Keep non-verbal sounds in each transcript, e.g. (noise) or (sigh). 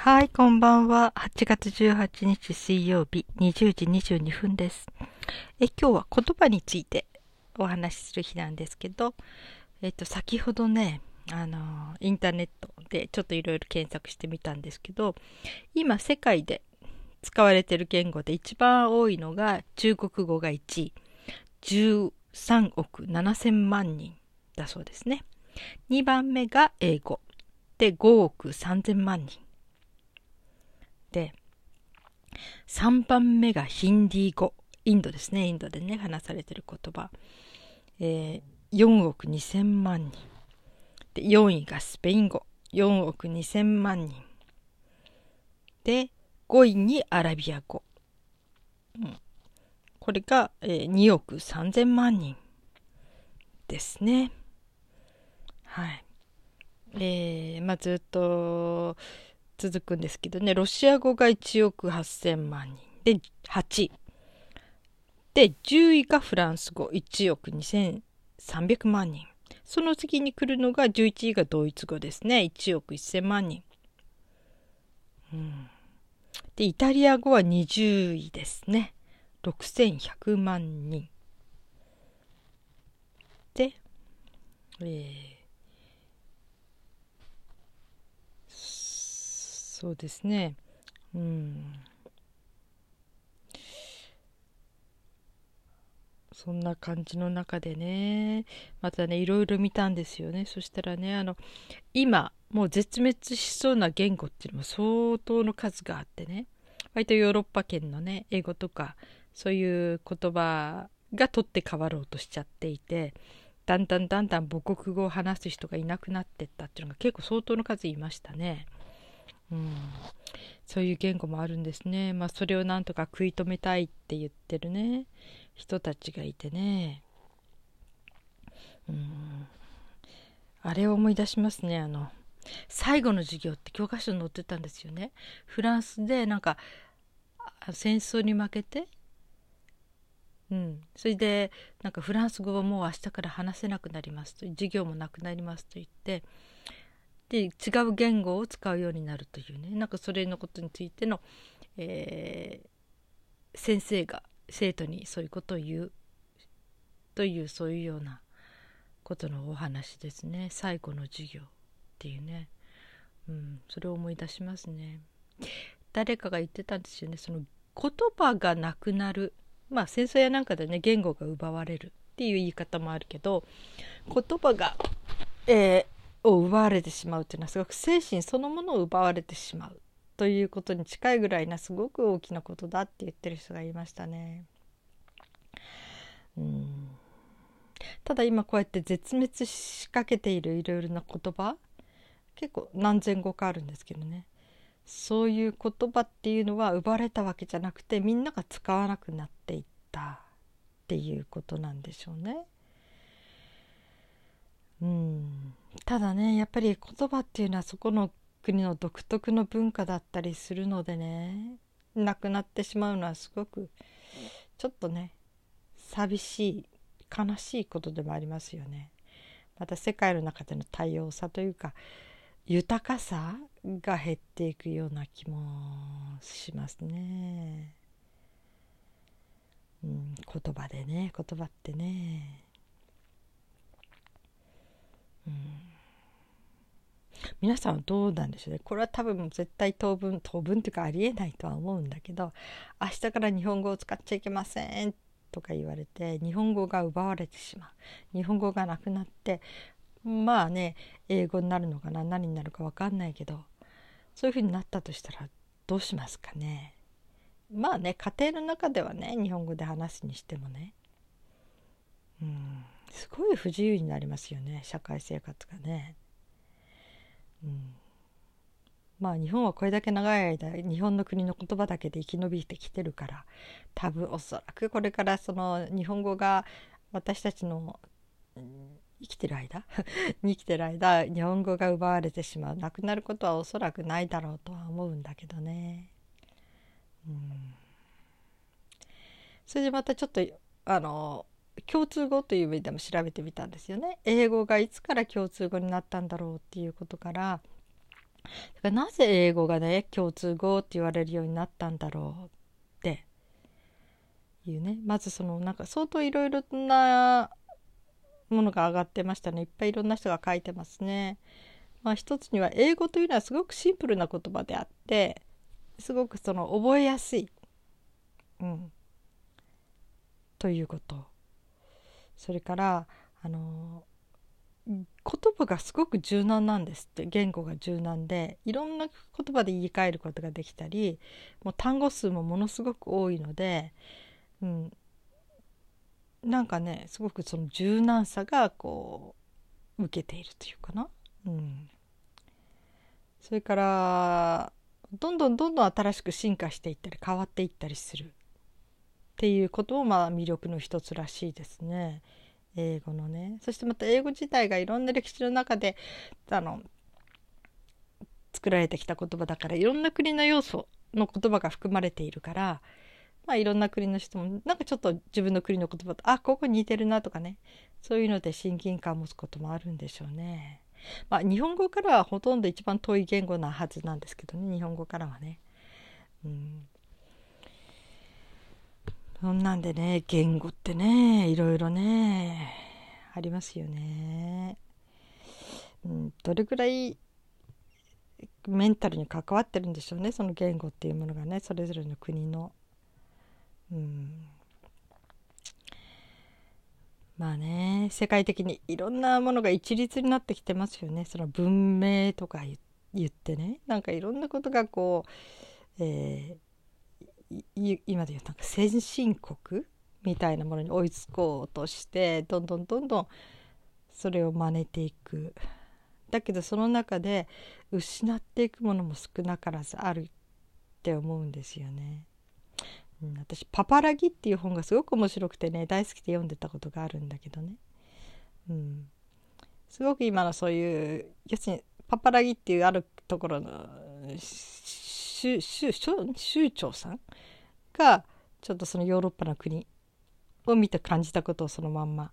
はい、こんばんは。8月18日水曜日20時22分です。え今日は言葉についてお話しする日なんですけど、えっと、先ほどね、あの、インターネットでちょっといろいろ検索してみたんですけど、今世界で使われてる言語で一番多いのが中国語が1位。13億7000万人だそうですね。2番目が英語。で、5億3000万人。で、3番目がヒンディー語。インドですね。インドでね、話されてる言葉。えー、4億2000万人。で、4位がスペイン語。4億2000万人。で、5位にアラビア語。うん、これが、えー、2億3000万人ですね。はい。えー、まあ、ずっと、続くんですけどね、ロシア語が1億8000万人。で、8位。で、10位がフランス語、1億2300万人。その次に来るのが11位がドイツ語ですね、1億1000万人。うん、で、イタリア語は20位ですね、6100万人。で、えーそうですね。うん。そんな感じの中でね。またねいろいろ見たんですよね。そしたらねあの今もう絶滅しそうな言語っていうのも相当の数があってね。割とヨーロッパ圏のね英語とかそういう言葉が取って変わろうとしちゃっていてだんだんだんだん母国語を話す人がいなくなってったっていうのが結構相当の数いましたね。うん、そういう言語もあるんですね。まあそれをなんとか食い止めたいって言ってるね。人たちがいてね。うん、あれを思い出しますね。あの最後の授業って教科書に載ってたんですよね。フランスでなんか戦争に負けて。うん、それでなんかフランス語はもう明日から話せなくなりますと授業もなくなりますと言って。で違う言語を使うようになるというね。なんかそれのことについての、えー、先生が生徒にそういうことを言うというそういうようなことのお話ですね。最後の授業っていうね、うん、それを思い出しますね。誰かが言ってたんですよね。その言葉がなくなる。まあ戦争やなんかでね言語が奪われるっていう言い方もあるけど言葉が、えーを奪われてしまうというのはすごく精神そのものを奪われてしまうということに近いぐらいなすごく大きなことだって言ってる人がいましたね。うんただ今こうやって絶滅しかけているいろいろな言葉結構何千語かあるんですけどねそういう言葉っていうのは奪われたわけじゃなくてみんなが使わなくなっていったっていうことなんでしょうね。うんただねやっぱり言葉っていうのはそこの国の独特の文化だったりするのでねなくなってしまうのはすごくちょっとね寂しい悲しいことでもありますよね。また世界の中での多様さというか豊かさが減っていくような気もしますね。うん、言葉でね言葉ってね皆さんはどうなんでしょうね。これは多分絶対当分当分というかありえないとは思うんだけど明日から日本語を使っちゃいけませんとか言われて日本語が奪われてしまう。日本語がなくなってまあね英語になるのかな何になるか分かんないけどそういうふうになったとしたらどうしますかね。まあね家庭の中ではね日本語で話すにしてもね。うんすごい不自由になりますよね社会生活がね。うん、まあ日本はこれだけ長い間日本の国の言葉だけで生き延びてきてるから多分おそらくこれからその日本語が私たちの、うん、生きてる間に (laughs) 生きてる間日本語が奪われてしまうなくなることはおそらくないだろうとは思うんだけどね。うん、それでまたちょっとあの共通語という意味でも調べてみたんですよね。英語がいつから共通語になったんだろうっていうことから。だからなぜ英語がね共通語って言われるようになったんだろうっていうね。まずそのなんか相当いろいろなものが上がってましたね。いっぱいいろんな人が書いてますね。まあ、一つには英語というのはすごくシンプルな言葉であってすごくその覚えやすい、うん、ということ。それからあの言葉がすごく柔軟なんですって言語が柔軟でいろんな言葉で言い換えることができたりもう単語数もものすごく多いので、うん、なんかねすごくその柔軟さがこう受けているというかな。うん、それからどんどんどんどん新しく進化していったり変わっていったりするっていうこともまあ魅力の一つらしいですね。英語のねそしてまた英語自体がいろんな歴史の中であの作られてきた言葉だからいろんな国の要素の言葉が含まれているからまあいろんな国の人もなんかちょっと自分の国の言葉とあここ似てるなとかねそういうので親近感を持つこともあるんでしょうね。まあ日本語からはほとんど一番遠い言語なはずなんですけどね日本語からはね。うんそんなんでね言語ってねいろいろねありますよね。うん、どれぐらいメンタルに関わってるんでしょうねその言語っていうものがねそれぞれの国の。うんまあね世界的にいろんなものが一律になってきてますよねその文明とか言ってねなんかいろんなことがこう、えー、今で言うなんか先進国みたいなものに追いつこうとしてどんどんどんどんそれを真似ていく。だけどその中で失っていくものも少なからずあるって思うんですよね。うん、私「パパラギ」っていう本がすごく面白くてね大好きで読んでたことがあるんだけどね、うん、すごく今のそういう要するにパパラギっていうあるところの州長さんがちょっとそのヨーロッパの国を見て感じたことをそのまんま、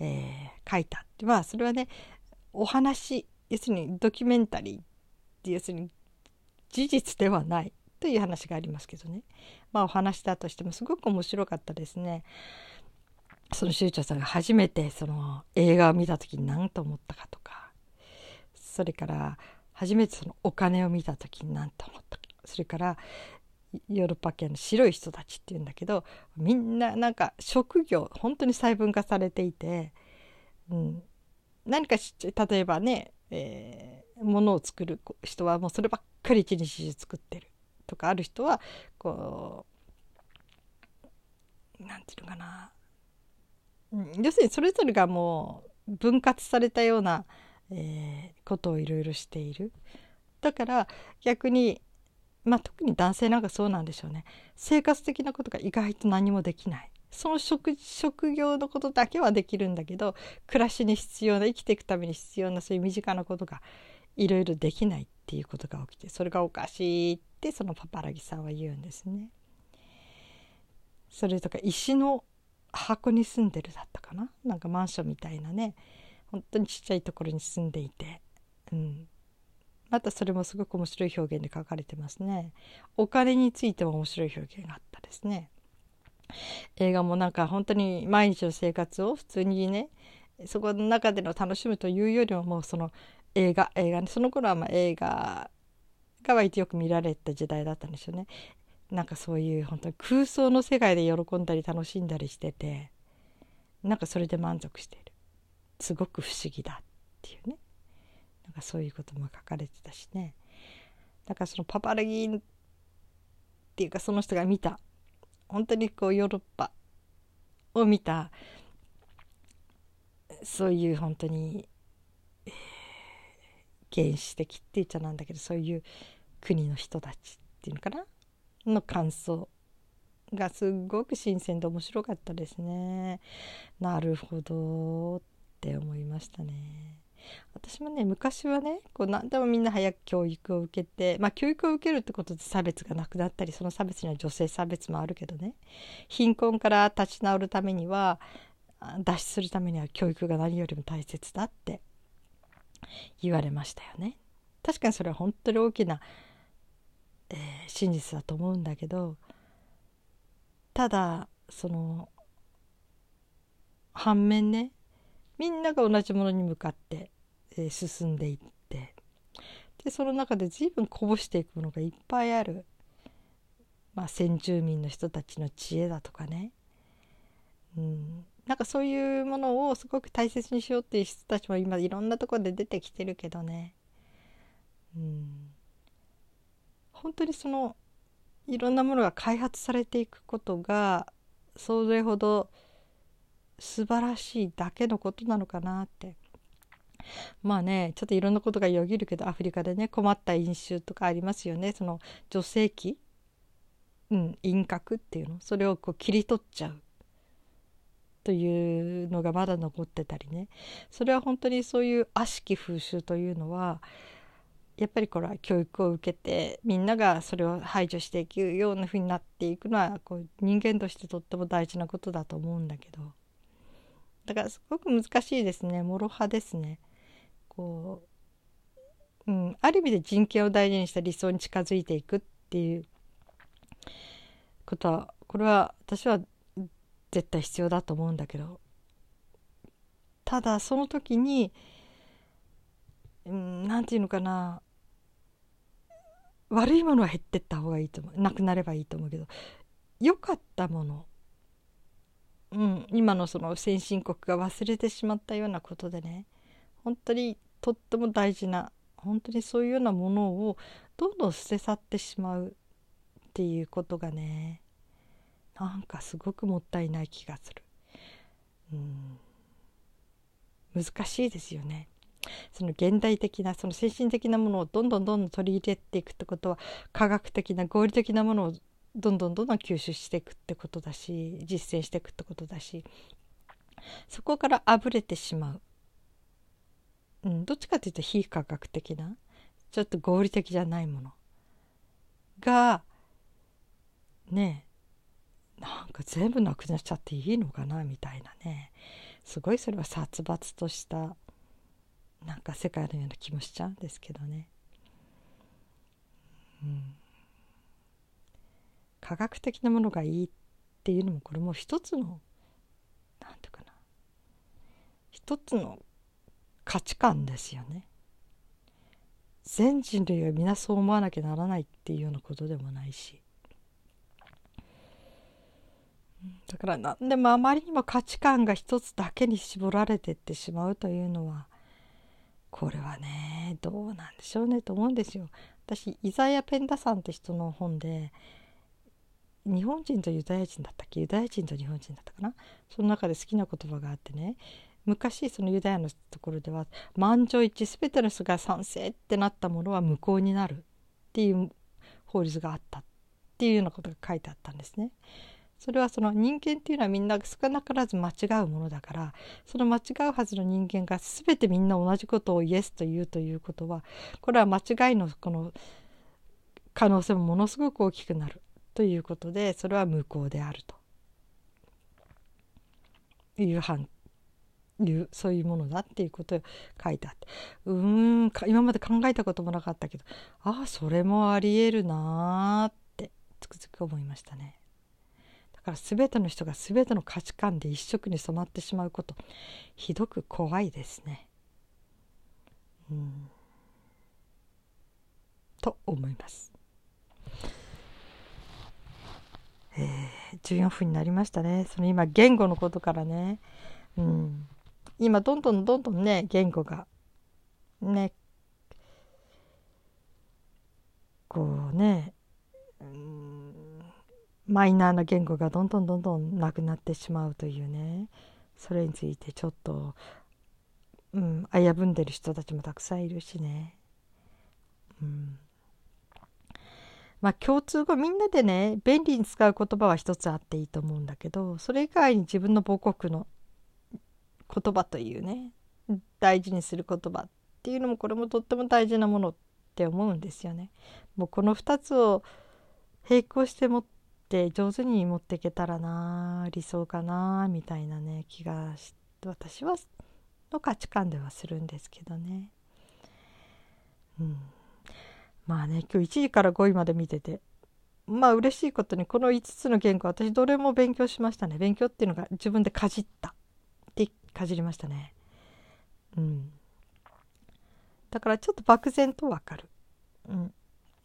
えー、書いたまあそれはねお話要するにドキュメンタリーって要するに事実ではないという話がありますけどね。まあお話だとしてもすごく面白かったですね。その州長さんが初めてその映画を見た時に何と思ったかとか。それから初めてそのお金を見た時に何と思ったか。それからヨーロッパ系の白い人たちっていうんだけどみんななんか職業本当に細分化されていて、うん、何か例えばね、えー、物を作る人はもうそればっかり一日中作ってるとかある人はこう何て言うのかな、うん、要するにそれぞれがもう分割されたような、えー、ことをいろいろしている。だから逆にまあ特に男性なんかそうなんでしょうね。生活的なことが意外と何もできない。その職業のことだけはできるんだけど暮らしに必要な生きていくために必要なそういう身近なことがいろいろできないっていうことが起きてそれがおかしいってそのパパラギさんは言うんですね。それとか石の箱に住んでるだったかな？なんかマンションみたいなね。本当にちっちゃいところに住んでいて、うん、またそれもすごく面白い表現で書かれてますね。お金についても面白い表現があったですね。映画もなんか本当に毎日の生活を普通にねそこの中での楽しむというよりももうその映画映画ねその頃はまあ映画が割とよく見られた時代だったんですよねなんかそういう本当に空想の世界で喜んだり楽しんだりしててなんかそれで満足しているすごく不思議だっていうねかそういうことも書かれてたしねだからそのパパラギンっていうかその人が見た本当にこうヨーロッパを見たそういう本当に、原始的って言っちゃなんだけどそういう国の人たちっていうのかなの感想がすごく新鮮で面白かったですね。なるほどって思いましたね。私もね昔はねこう何でもみんな早く教育を受けてまあ教育を受けるってことで差別がなくなったりその差別には女性差別もあるけどね貧困から立ち直るためには脱出するためには教育が何よりも大切だって言われましたよね。確かにそれは本当に大きな、えー、真実だと思うんだけどただその反面ねみんなが同じものに向かって、えー、進んでいってでその中で随分こぼしていくものがいっぱいある、まあ、先住民の人たちの知恵だとかね、うん、なんかそういうものをすごく大切にしようっていう人たちも今いろんなところで出てきてるけどね、うん、本当にそのいろんなものが開発されていくことがそれほど素晴らしいだけのことなのかなって。まあねちょっといろんなことがよぎるけどアフリカでね困った飲酒とかありますよね。その女性器、うん、陰核っていうの。それをこう切り取っちゃう。というのがまだ残ってたりね。それは本当にそういう悪しき風習というのはやっぱりこれは教育を受けてみんながそれを排除していくようなふうになっていくのはこう人間としてとっても大事なことだと思うんだけど。だからすごく難しいですね諸刃ですね。こう、うん、ある意味で人権を大事にした理想に近づいていくっていうことはこれは私は絶対必要だと思うんだけどただその時に何て言うのかな悪いものは減ってった方がいいと思うなくなればいいと思うけど良かったもの、うん、今のその先進国が忘れてしまったようなことでね本当にとっても大事な本当にそういうようなものをどんどん捨て去ってしまうっていうことがねなんかすごくもったいない気がする。うん難しいですよね。その現代的なその精神的なものをどんどんどんどん取り入れていくってことは科学的な合理的なものをどんどんどんどん吸収していくってことだし実践していくってことだしそこからあぶれてしまう。うん、どっちかというと非科学的なちょっと合理的じゃないもの。がねなんか全部なくなっちゃっていいのかなみたいなね。すごいそれは殺伐としたなんか世界のような気もしちゃうんですけどね。うん、科学的なものがいいっていうのもこれも一つの何て言うかな一つの価値観ですよね。全人類は皆そう思わなきゃならないっていうようなことでもないしだから何でもあまりにも価値観が一つだけに絞られてってしまうというのはこれはねどうなんでしょうねと思うんですよ。私イザヤ・ペンダさんって人の本で日本人とユダヤ人だったっけ？ユダヤ人と日本人だったかな？その中で好きな言葉があってね。昔そのユダヤのところでは満場一致全ての人が賛成ってなったものは無効になるっていう法律があったっていうようなことが書いてあったんですね。それはその人間っていうのはみんな少なからず間違うものだからその間違うはずの人間が全てみんな同じことをイエスと言うということはこれは間違いのこの可能性もものすごく大きくなる。ということでそれは無効であるという判いうそういうものだっていうことを書いてあってうーん今まで考えたこともなかったけどああそれもありえるなーってつくづく思いましたね。だから全ての人が全ての価値観で一色に染まってしまうことひどく怖いですね。うんと思います。えー、14分になりましたね。その今言語のことからね、うん、今どんどんどんどんね言語がねこうね、うん、マイナーな言語がどんどんどんどんなくなってしまうというねそれについてちょっと、うん、危ぶんでる人たちもたくさんいるしね。うんまあ共通語みんなでね便利に使う言葉は一つあっていいと思うんだけどそれ以外に自分の母国の言葉というね大事にする言葉っていうのもこれもとっても大事なものって思うんですよね。もうこの2つを並行して持って上手に持っていけたらな理想かなみたいなね気がし私はの価値観ではするんですけどね。うん、まあね今日1時から5位まで見てて。まあ嬉しいことにこの5つの言語私どれも勉強しましたね。勉強っていうのが自分でかじった。でかじりましたね。うん。だからちょっと漠然とわかる。うん。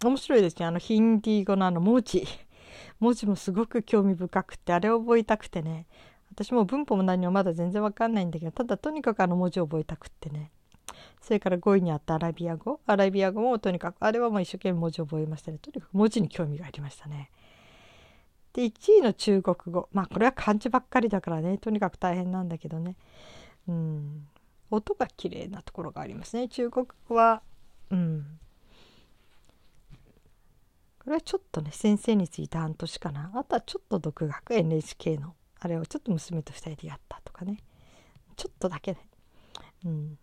面白いですね。あのヒンディー語のあの文字。(laughs) 文字もすごく興味深くてあれを覚えたくてね。私も文法も何もまだ全然わかんないんだけどただとにかくあの文字を覚えたくってね。それから5位にあったアラビア語。アラビア語もとにかくあれはもう一生懸命文字を覚えましたねとにかく文字に興味がありましたね。で1位の中国語。まあこれは漢字ばっかりだからね。とにかく大変なんだけどね。うん。音が綺麗なところがありますね。中国語はうん。これはちょっとね先生について半年かな。あとはちょっと独学。NHK の。あれをちょっと娘と2人でやったとかね。ちょっとだけね。うん。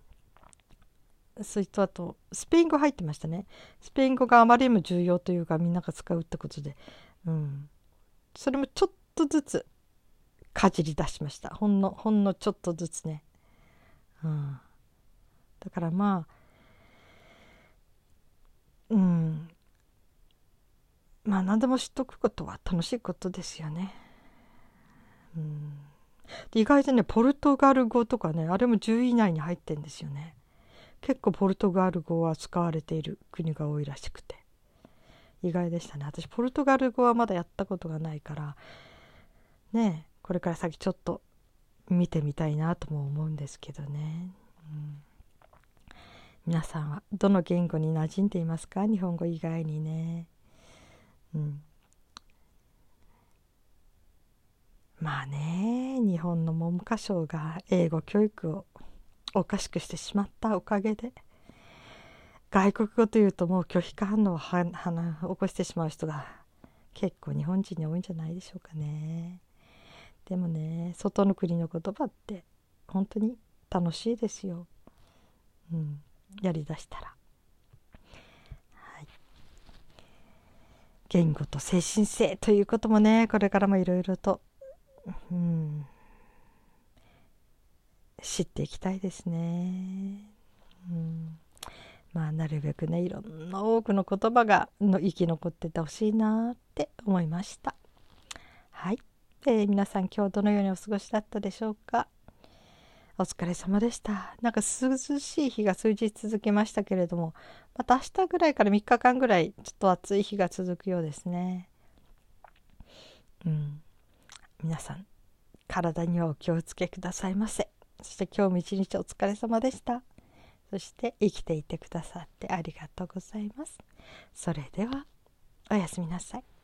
それとあとスペイン語入ってましたね。スペイン語があまりにも重要というかみんなが使うってことで。うん。それもちょっとずつかじり出しました。ほんのほんのちょっとずつね。うん。だからまあうん。まあ何でも知っとくことは楽しいことですよね。うん、意外とねポルトガル語とかねあれも10位以内に入ってんですよね。結構ポルトガル語は使われている国が多いらしくて。意外でしたね。私ポルトガル語はまだやったことがないからねこれから先ちょっと見てみたいなとも思うんですけどね、うん、皆さんはどの言語に馴染んでいますか？日本語以外にね。うん、まあね日本の文科省が英語教育をおかしくしてしまったおかげで外国語というともう拒否反応をはは起こしてしまう人が結構日本人に多いんじゃないでしょうかね。でもね外の国の言葉って本当に楽しいですよ。うん、やりだしたら。言語と精神性ということもねこれからもいろいろと、うん、知っていきたいですね。うんまあ、なるべくねいろんな多くの言葉がの生き残っててほしいなって思いました。はい、えー、皆さん今日どのようにお過ごしだったでしょうか？お疲れ様でした。なんか涼しい日が数日続きましたけれども、また明日ぐらいから3日間ぐらいちょっと暑い日が続くようですね。うん。皆さん、体にはお気をつけくださいませ。そして今日も一日お疲れ様でした。そして生きていてくださってありがとうございます。それでは、おやすみなさい。